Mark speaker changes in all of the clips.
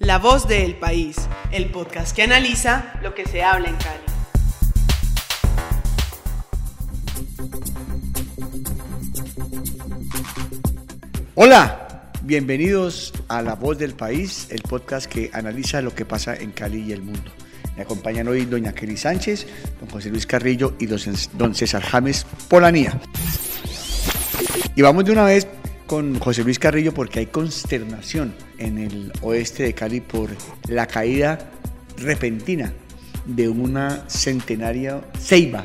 Speaker 1: La voz del país, el podcast que analiza lo que se habla en Cali.
Speaker 2: Hola, bienvenidos a La Voz del País, el podcast que analiza lo que pasa en Cali y el mundo. Me acompañan hoy doña Kelly Sánchez, don José Luis Carrillo y don César James Polanía. Y vamos de una vez con José Luis Carrillo porque hay consternación en el oeste de Cali por la caída repentina de una centenaria ceiba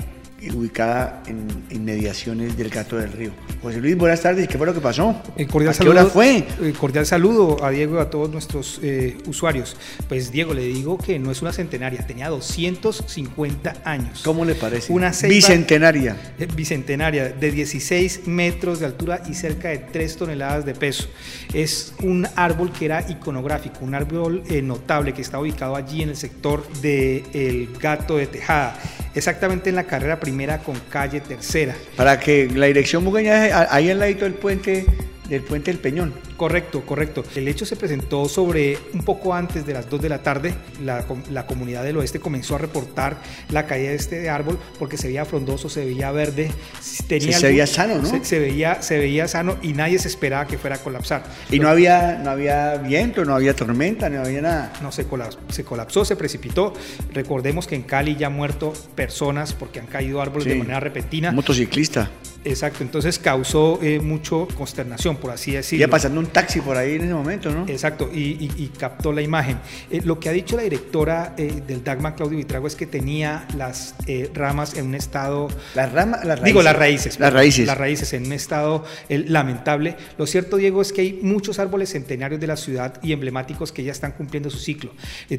Speaker 2: ubicada en inmediaciones del Gato del Río. José Luis, buenas tardes. ¿Qué fue lo que pasó?
Speaker 3: Eh, cordial
Speaker 2: ¿A qué
Speaker 3: saludo,
Speaker 2: hora fue?
Speaker 3: eh, cordial saludo a Diego y a todos nuestros eh, usuarios. Pues Diego, le digo que no es una centenaria, tenía 250 años.
Speaker 2: ¿Cómo le parece?
Speaker 3: Una ceiba
Speaker 2: Bicentenaria.
Speaker 3: eh, bicentenaria de 16 metros de altura y cerca de 3 toneladas de peso. Es un árbol que era iconográfico, un árbol eh, notable que está ubicado allí en el sector del Gato de Tejada, exactamente en la carrera primera con calle tercera.
Speaker 2: Para que la dirección Bugueña ahí al ladito del puente del puente del Peñón.
Speaker 3: Correcto, correcto. El hecho se presentó sobre un poco antes de las 2 de la tarde. La, com- la comunidad del oeste comenzó a reportar la caída de este árbol porque se veía frondoso, se veía verde. Tenía
Speaker 2: se veía sano, ¿no?
Speaker 3: Se, se veía, se veía sano y nadie se esperaba que fuera a colapsar.
Speaker 2: Y no había, no había viento, no había tormenta, no había nada.
Speaker 3: No, se colapsó, se colapsó, se precipitó. Recordemos que en Cali ya han muerto personas porque han caído árboles de manera repentina.
Speaker 2: Motociclista.
Speaker 3: Exacto, entonces causó eh, mucho consternación, por así decirlo.
Speaker 2: Iba pasando un taxi por ahí en ese momento, ¿no?
Speaker 3: Exacto, y, y- y captó la imagen. Eh, lo que ha dicho la directora eh, del DAGMA, Claudio Vitrago, es que tenía las eh, ramas en un estado...
Speaker 2: Las ramas, las raíces.
Speaker 3: Digo, las raíces.
Speaker 2: Las raíces.
Speaker 3: Las raíces en un estado lamentable. Lo cierto, Diego, es que hay muchos árboles centenarios de la ciudad y emblemáticos que ya están cumpliendo su ciclo.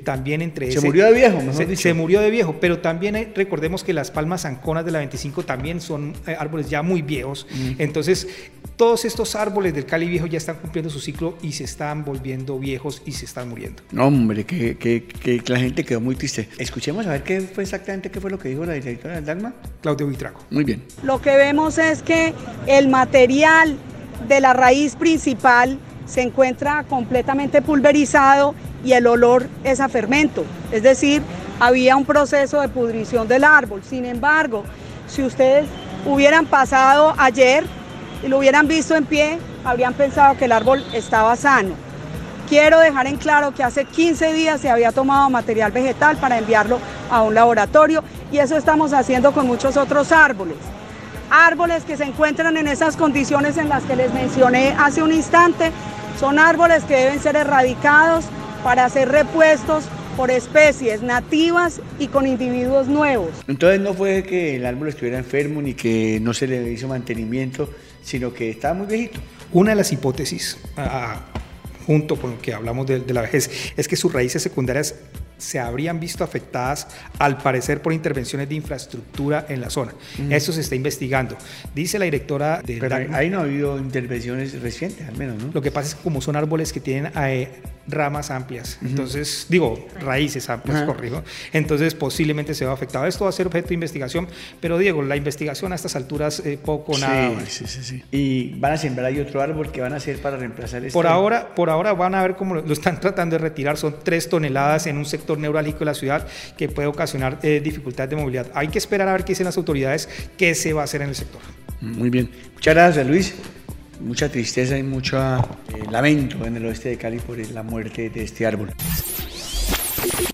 Speaker 3: También entre
Speaker 2: Se
Speaker 3: ese-
Speaker 2: murió de viejo, mejor
Speaker 3: se,
Speaker 2: dicho.
Speaker 3: se murió de viejo, pero también recordemos que las palmas anconas de la 25 también son árboles ya muy viejos. Entonces, todos estos árboles del Cali viejo ya están cumpliendo su ciclo y se están volviendo viejos y se están muriendo.
Speaker 2: No, hombre, que, que- que la gente quedó muy triste. Escuchemos a ver qué fue exactamente qué fue lo que dijo la directora del Dagma.
Speaker 3: Claudio Vitrago.
Speaker 2: Muy bien.
Speaker 4: Lo que vemos es que el material de la raíz principal se encuentra completamente pulverizado y el olor es a fermento. Es decir, había un proceso de pudrición del árbol. Sin embargo, si ustedes hubieran pasado ayer y lo hubieran visto en pie, habrían pensado que el árbol estaba sano. Quiero dejar en claro que hace 15 días se había tomado material vegetal para enviarlo a un laboratorio y eso estamos haciendo con muchos otros árboles. Árboles que se encuentran en esas condiciones en las que les mencioné hace un instante son árboles que deben ser erradicados para ser repuestos por especies nativas y con individuos nuevos.
Speaker 2: Entonces no fue que el árbol estuviera enfermo ni que no se le hizo mantenimiento, sino que estaba muy viejito.
Speaker 3: Una de las hipótesis, ah, junto con lo que hablamos de, de la vejez, es que sus raíces secundarias se habrían visto afectadas al parecer por intervenciones de infraestructura en la zona. Eso se está investigando. Dice la directora de
Speaker 2: Pero ahí no ha habido intervenciones recientes, al menos, ¿no?
Speaker 3: Lo que pasa es que como son árboles que tienen eh, ramas amplias, entonces, digo, raíces amplias, corrijo, entonces posiblemente se va afectado. Esto va a ser objeto de investigación, pero Diego, la investigación a estas alturas eh, poco o nada.
Speaker 2: sí,
Speaker 3: vale.
Speaker 2: sí, sí, sí. Y van a sembrar ahí otro árbol que van a hacer para reemplazar este.
Speaker 3: Por ahora, por ahora van a ver cómo lo, lo están tratando de retirar. Son tres toneladas en un sector neurálgico de la ciudad que puede ocasionar eh, dificultades de movilidad. Hay que esperar a ver qué dicen las autoridades, qué se va a hacer en el sector.
Speaker 2: Muy bien. Muchas gracias, Luis. mucha tristeza y mucho eh, lamento en el oeste de Cali por la muerte de este árbol.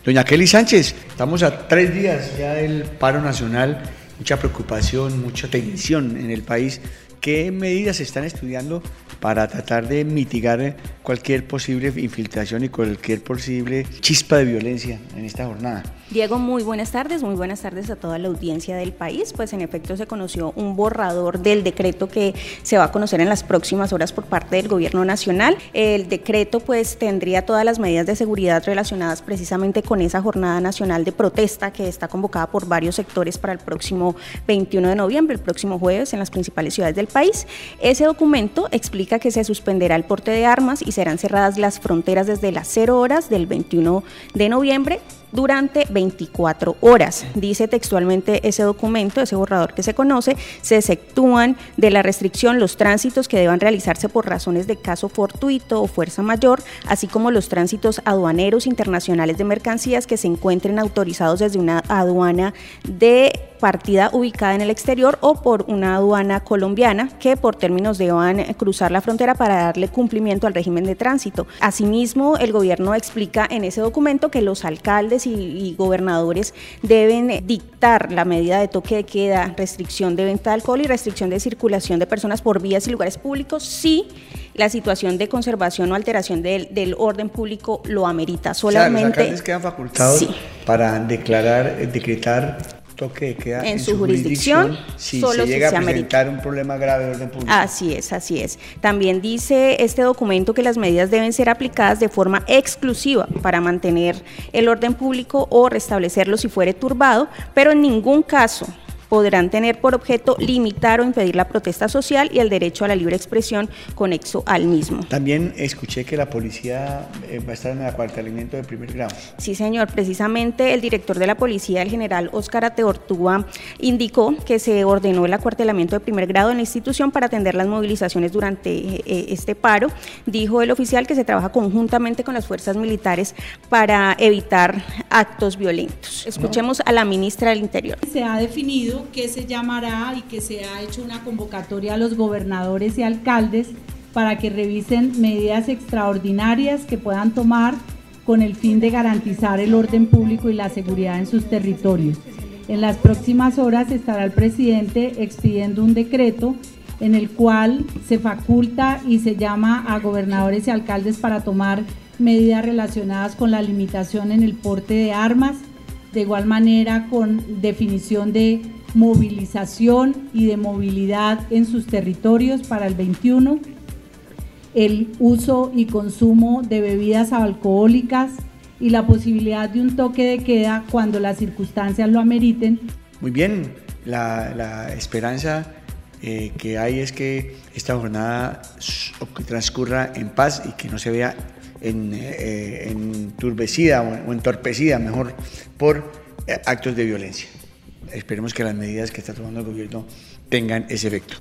Speaker 2: Doña Kelly Sánchez, estamos a tres días ya del paro nacional, mucha preocupación, mucha tensión en el país. ¿Qué medidas se están estudiando para tratar de mitigar cualquier posible infiltración y cualquier posible chispa de violencia en esta jornada?
Speaker 5: Diego, muy buenas tardes, muy buenas tardes a toda la audiencia del país. Pues en efecto se conoció un borrador del decreto que se va a conocer en las próximas horas por parte del Gobierno Nacional. El decreto pues tendría todas las medidas de seguridad relacionadas precisamente con esa jornada nacional de protesta que está convocada por varios sectores para el próximo 21 de noviembre, el próximo jueves en las principales ciudades del país. Ese documento explica que se suspenderá el porte de armas y serán cerradas las fronteras desde las 0 horas del 21 de noviembre durante 24 horas. Dice textualmente ese documento, ese borrador que se conoce, se exceptúan de la restricción los tránsitos que deban realizarse por razones de caso fortuito o fuerza mayor, así como los tránsitos aduaneros internacionales de mercancías que se encuentren autorizados desde una aduana de partida ubicada en el exterior o por una aduana colombiana que por términos deban cruzar la frontera para darle cumplimiento al régimen de tránsito. Asimismo, el gobierno explica en ese documento que los alcaldes y, gobernadores deben dictar la medida de toque de queda, restricción de venta de alcohol y restricción de circulación de personas por vías y lugares públicos si la situación de conservación o alteración del, orden público lo amerita. Solamente.
Speaker 2: O los alcaldes quedan facultados para declarar, eh, decretar toque queda
Speaker 5: en, su, jurisdicción,
Speaker 2: si solo se llega a presentar un problema grave de orden público.
Speaker 5: Así es, así es. También dice este documento que las medidas deben ser aplicadas de forma exclusiva para mantener el orden público o restablecerlo si fuere turbado, pero en ningún caso podrán tener por objeto limitar o impedir la protesta social y el derecho a la libre expresión conexo al mismo.
Speaker 2: También escuché que la policía eh, va a estar en el acuartelamiento de primer grado.
Speaker 5: Sí, señor. Precisamente el director de la policía, el general Óscar Ateortúa, indicó que se ordenó el acuartelamiento de primer grado en la institución para atender las movilizaciones durante eh, este paro. Dijo el oficial que se trabaja conjuntamente con las fuerzas militares para evitar actos violentos. Escuchemos a la ministra del Interior.
Speaker 6: Se ha definido que se llamará y que se ha hecho una convocatoria a los gobernadores y alcaldes para que revisen medidas extraordinarias que puedan tomar con el fin de garantizar el orden público y la seguridad en sus territorios. En las próximas horas estará el presidente expidiendo un decreto en el cual se faculta y se llama a gobernadores y alcaldes para tomar medidas relacionadas con la limitación en el porte de armas, de igual manera con definición de movilización y de movilidad en sus territorios para el 21, el uso y consumo de bebidas alcohólicas y la posibilidad de un toque de queda cuando las circunstancias lo ameriten.
Speaker 2: Muy bien, la, esperanza eh, que hay es que esta jornada transcurra en paz y que no se vea en, eh, enturbecida o entorpecida, mejor, por eh, actos de violencia esperemos que las medidas que está tomando el gobierno tengan ese efecto.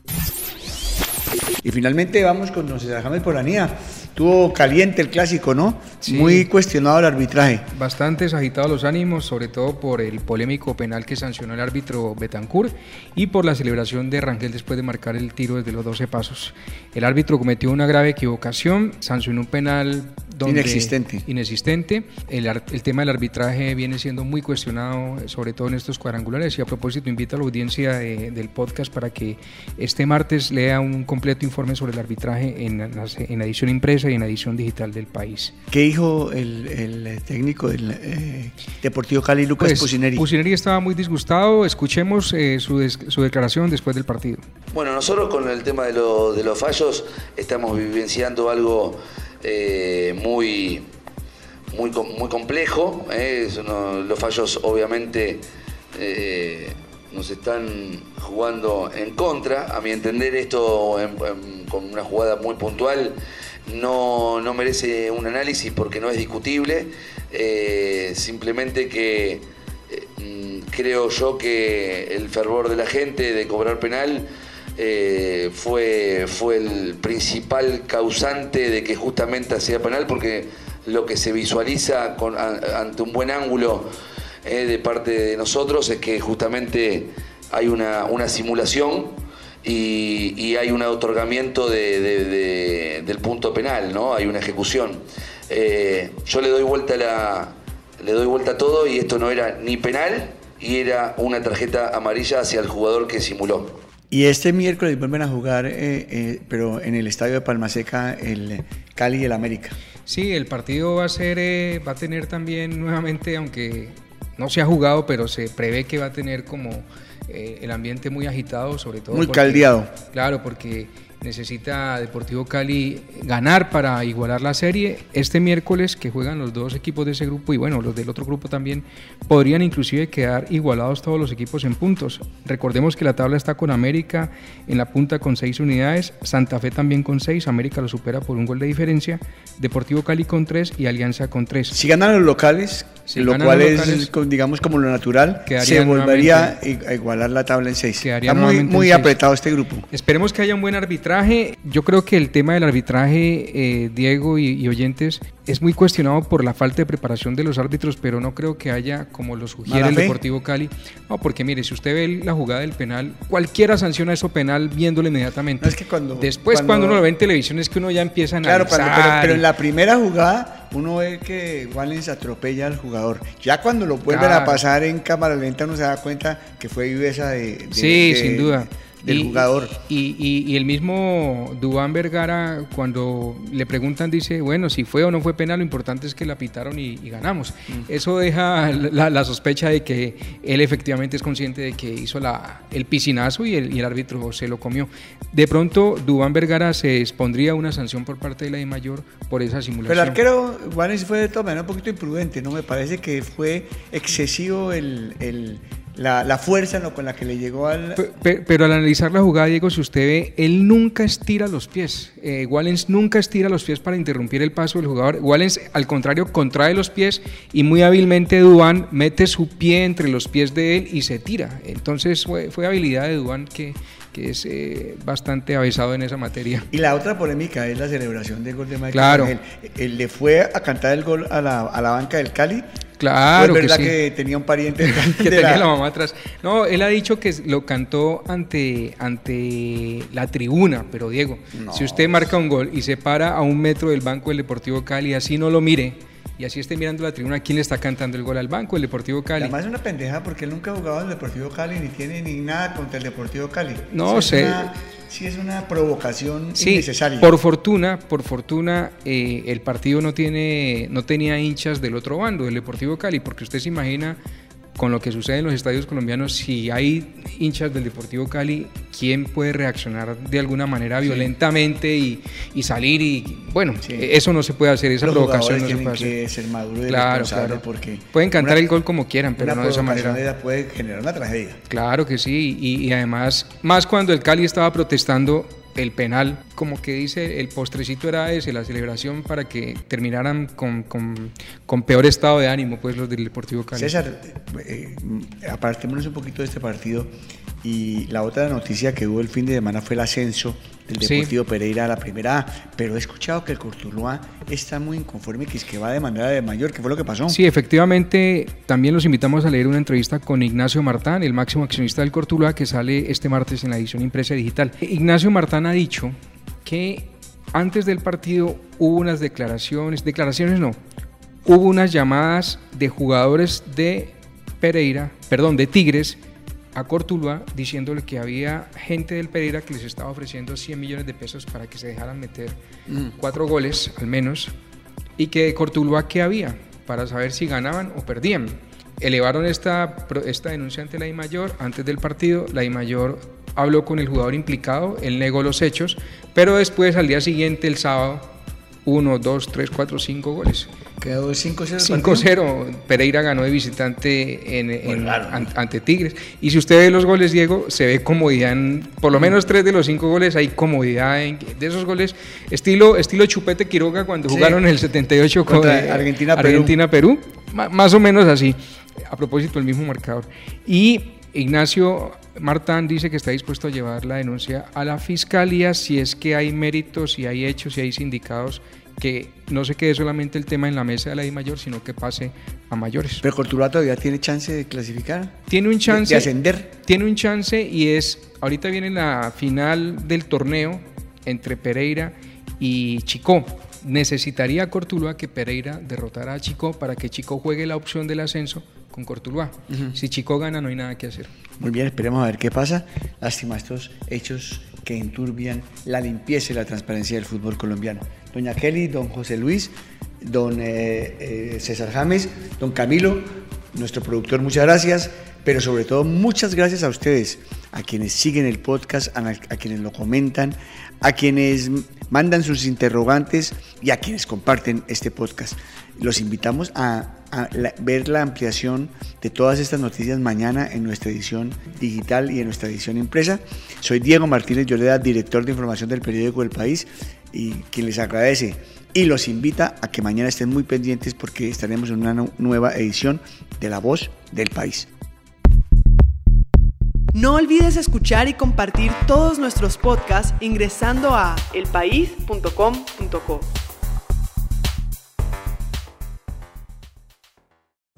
Speaker 2: Y finalmente vamos con don César James Polanía. Tuvo caliente el clásico, ¿no? Muy cuestionado el arbitraje.
Speaker 7: Bastantes agitados los ánimos, sobre todo por el polémico penal que sancionó el árbitro Betancourt y por la celebración de Rangel después de marcar el tiro desde los 12 pasos. El árbitro cometió una grave equivocación, sancionó un penal
Speaker 2: inexistente.
Speaker 7: Inexistente. El, el, tema del arbitraje viene siendo muy cuestionado, sobre todo en estos cuadrangulares. Y a propósito, invito a la audiencia del podcast para que este martes lea un completo informe sobre el arbitraje en, en la edición impresa y en la edición digital del país.
Speaker 2: ¿Qué dijo el, el técnico del eh, Deportivo Cali, Lucas pues, Pusineri?
Speaker 7: Pusineri estaba muy disgustado. Escuchemos eh, su, su, declaración después del partido.
Speaker 8: Bueno, nosotros con el tema de, lo, de los fallos estamos vivenciando algo eh, muy, muy, muy complejo. Eh, los fallos obviamente eh, nos están jugando en contra. A mi entender esto con una jugada muy puntual no, no, merece un análisis porque no es discutible. simplemente que mm, creo yo que el fervor de la gente de cobrar penal eh, fue, fue el principal causante de que justamente sea penal, porque lo que se visualiza ante un buen ángulo eh, de parte de nosotros es que justamente hay una, simulación y, hay un otorgamiento de- de- de- del punto penal, ¿no? Hay una ejecución. Eh, yo le doy vuelta a le doy vuelta a todo y esto no era ni penal y era una tarjeta amarilla hacia el jugador que simuló.
Speaker 2: Y este miércoles vuelven a jugar, eh, eh, pero en el estadio de Palmaseca, el Cali y el América.
Speaker 7: Sí, el partido va a ser, eh, va a tener también nuevamente, aunque no se ha jugado, pero se prevé que va a tener como eh, el ambiente muy agitado, sobre todo.
Speaker 2: Muy
Speaker 7: porque-
Speaker 2: caldeado.
Speaker 7: Claro, porque necesita Deportivo Cali ganar para igualar la serie. Este miércoles que juegan los dos equipos de ese grupo y bueno, los del otro grupo también podrían inclusive quedar igualados todos los equipos en puntos. Recordemos que la tabla está con América en la punta con seis unidades, Santa Fe también con seis, América lo supera por un gol de diferencia, Deportivo Cali con tres y Alianza con tres.
Speaker 2: Si ganan los locales,
Speaker 7: Si
Speaker 2: lo cual es, digamos, como lo natural, se volvería a igualar la tabla en seis.
Speaker 7: Quedaría
Speaker 2: Está muy, apretado este grupo.
Speaker 7: Esperemos que haya un buen arbitraje. Yo creo que el tema del arbitraje, eh, Diego y, y oyentes, es muy cuestionado por la falta de preparación de los árbitros, pero no creo que haya, como lo sugiere
Speaker 2: ¿Mala
Speaker 7: el? Deportivo Cali. No, porque mire, si usted ve la jugada del penal, cualquiera sanciona eso penal viéndolo inmediatamente.
Speaker 2: es que cuando,
Speaker 7: Después, cuando,
Speaker 2: cuando-
Speaker 7: uno lo ve en televisión, es que uno ya empieza a
Speaker 2: Claro,
Speaker 7: analizar.
Speaker 2: cuando- pero, pero en la primera jugada uno ve que Wallens atropella al jugador. Ya cuando lo vuelven a
Speaker 7: Claro.
Speaker 2: pasar en cámara lenta uno se da cuenta que fue viveza de, de-
Speaker 7: Sí,
Speaker 2: de-
Speaker 7: sin duda.
Speaker 2: Del
Speaker 7: Y-
Speaker 2: jugador.
Speaker 7: Y, y- y el mismo Dubán Vergara, cuando le preguntan, dice, bueno, si fue o no fue penal, lo importante es que la pitaron y, ganamos. Eso deja la, la sospecha de que él efectivamente es consciente de que hizo la, el piscinazo y el, y el árbitro se lo comió. De pronto, Dubán Vergara se expondría a una sanción por parte de la de mayor por esa simulación.
Speaker 2: Pero el arquero Wallens fue de todas maneras un poquito imprudente, ¿no? Me parece que fue excesivo el, el- la, la fuerza ¿no? con la que le llegó al...
Speaker 7: Pe- Pero al analizar la jugada, Diego, si usted ve, él nunca estira los pies. Eh, Wallens nunca estira los pies para interrumpir el paso del jugador. Wallens, al contrario, contrae los pies y muy hábilmente Duan mete su pie entre los pies de él y se tira. Entonces fue, fue habilidad de Duan que, que es eh, bastante avesado en esa materia.
Speaker 2: Y la otra polémica es la celebración del gol de Michael
Speaker 7: Claro.
Speaker 2: Él le fue a cantar el gol a la, a la banca del Cali.
Speaker 7: Claro
Speaker 2: Pues
Speaker 7: que
Speaker 2: verdad
Speaker 7: sí.
Speaker 2: que tenía un pariente
Speaker 7: que tenía
Speaker 2: la-
Speaker 7: la mamá atrás. No, él ha dicho que lo cantó ante, ante la tribuna, pero Diego,
Speaker 2: No.
Speaker 7: si usted marca un gol y se para a un metro del banco del Deportivo Cali, así no lo mire, y así esté mirando la tribuna, ¿quién le está cantando el gol al banco? El Deportivo Cali.
Speaker 2: Además es una pendeja porque él nunca ha jugado en el Deportivo Cali ni tiene ni nada contra el Deportivo Cali.
Speaker 7: No sé.
Speaker 2: sí es una provocación
Speaker 7: Sí,
Speaker 2: innecesaria.
Speaker 7: por fortuna, por fortuna, eh, el partido no tiene, no tenía hinchas del otro bando, del Deportivo Cali, porque usted se imagina con lo que sucede en los estadios colombianos, si hay hinchas del Deportivo Cali, ¿quién puede reaccionar de alguna manera violentamente y, y salir? Y bueno, eh, eso no se puede hacer, esa
Speaker 2: Los
Speaker 7: provocación no se puede hacer.
Speaker 2: que ser maduros y
Speaker 7: Claro, claro.
Speaker 2: porque
Speaker 7: Pueden cantar
Speaker 2: una-
Speaker 7: el gol como quieran, pero no de esa manera.
Speaker 2: puede generar una tragedia.
Speaker 7: Claro que sí, y, y además, más cuando el Cali estaba protestando el penal, como que dice, el postrecito era ese, la celebración para que terminaran con, con- con peor estado de ánimo, pues los del Deportivo Cali.
Speaker 2: César, eh, eh, apartémonos un poquito de este partido y la otra noticia que hubo el fin de semana fue el ascenso del
Speaker 7: Sí.
Speaker 2: Deportivo Pereira a la primera A, pero he escuchado que el Cortuluá está muy inconforme que es que va de manera de mayor, que fue lo que pasó.
Speaker 7: Sí, efectivamente, también los invitamos a leer una entrevista con Ignacio Martán, el máximo accionista del Cortuluá, que sale este martes en la edición impresa digital. Ignacio Martán ha dicho que antes del partido hubo unas declaraciones, declaraciones no, hubo unas llamadas de jugadores de Pereira, perdón, de Tigres, a Cortuluá diciéndole que había gente del Pereira que les estaba ofreciendo 100 millones de pesos para que se dejaran meter
Speaker 2: Mm.
Speaker 7: cuatro goles al menos y que de Cortuluá qué había para saber si ganaban o perdían. Elevaron esta, esta denuncia ante la I mayor antes del partido, la I mayor habló con el jugador implicado, él negó los hechos, pero después al día siguiente, el sábado, 1, 2, 3, 4, 5 goles.
Speaker 2: Quedó 5-0. el partido.
Speaker 7: 5-0, Pereira ganó de visitante en- en- an- ante Tigres. Y si usted ve los goles, Diego, se ve comodidad en, por lo menos tres de los cinco goles, hay comodidad en, de esos goles, estilo, estilo Chupete Quiroga cuando
Speaker 2: Sí.
Speaker 7: jugaron en el 78 con
Speaker 2: Contra
Speaker 7: eh,
Speaker 2: Argentina-Perú.
Speaker 7: Argentina-Perú, ma- más o menos así, a propósito del mismo marcador. Y Ignacio Martán dice que está dispuesto a llevar la denuncia a la fiscalía si es que hay méritos, si hay hechos, si hay sindicados que no se quede solamente el tema en la mesa de la I mayor, sino que pase a mayores.
Speaker 2: ¿Pero Cortuluá todavía tiene chance de clasificar?
Speaker 7: Tiene un chance.
Speaker 2: De, ascender.
Speaker 7: Tiene un chance y es, ahorita viene la final del torneo entre Pereira y Chicó. Necesitaría Cortuluá que Pereira derrotara a Chico para que Chico juegue la opción del ascenso con Cortuluá. Si Chico gana no hay nada que hacer.
Speaker 2: Muy bien, esperemos a ver qué pasa. Lástima estos hechos que enturbian la limpieza y la transparencia del fútbol colombiano. Doña Kelly, don José Luis, don eh, eh, César James, don Camilo, nuestro productor, muchas gracias, pero sobre todo muchas gracias a ustedes, a quienes siguen el podcast, a, a quienes lo comentan, a quienes mandan sus interrogantes y a quienes comparten este podcast. Los invitamos a, a la- ver la ampliación de todas estas noticias mañana en nuestra edición digital y en nuestra edición impresa. Soy Diego Martínez Lloreda, director de información del periódico El País, y quien les agradece y los invita a que mañana estén muy pendientes porque estaremos en una nu- nueva edición de La Voz del País.
Speaker 1: No olvides escuchar y compartir todos nuestros podcasts ingresando a elpaís.com.co.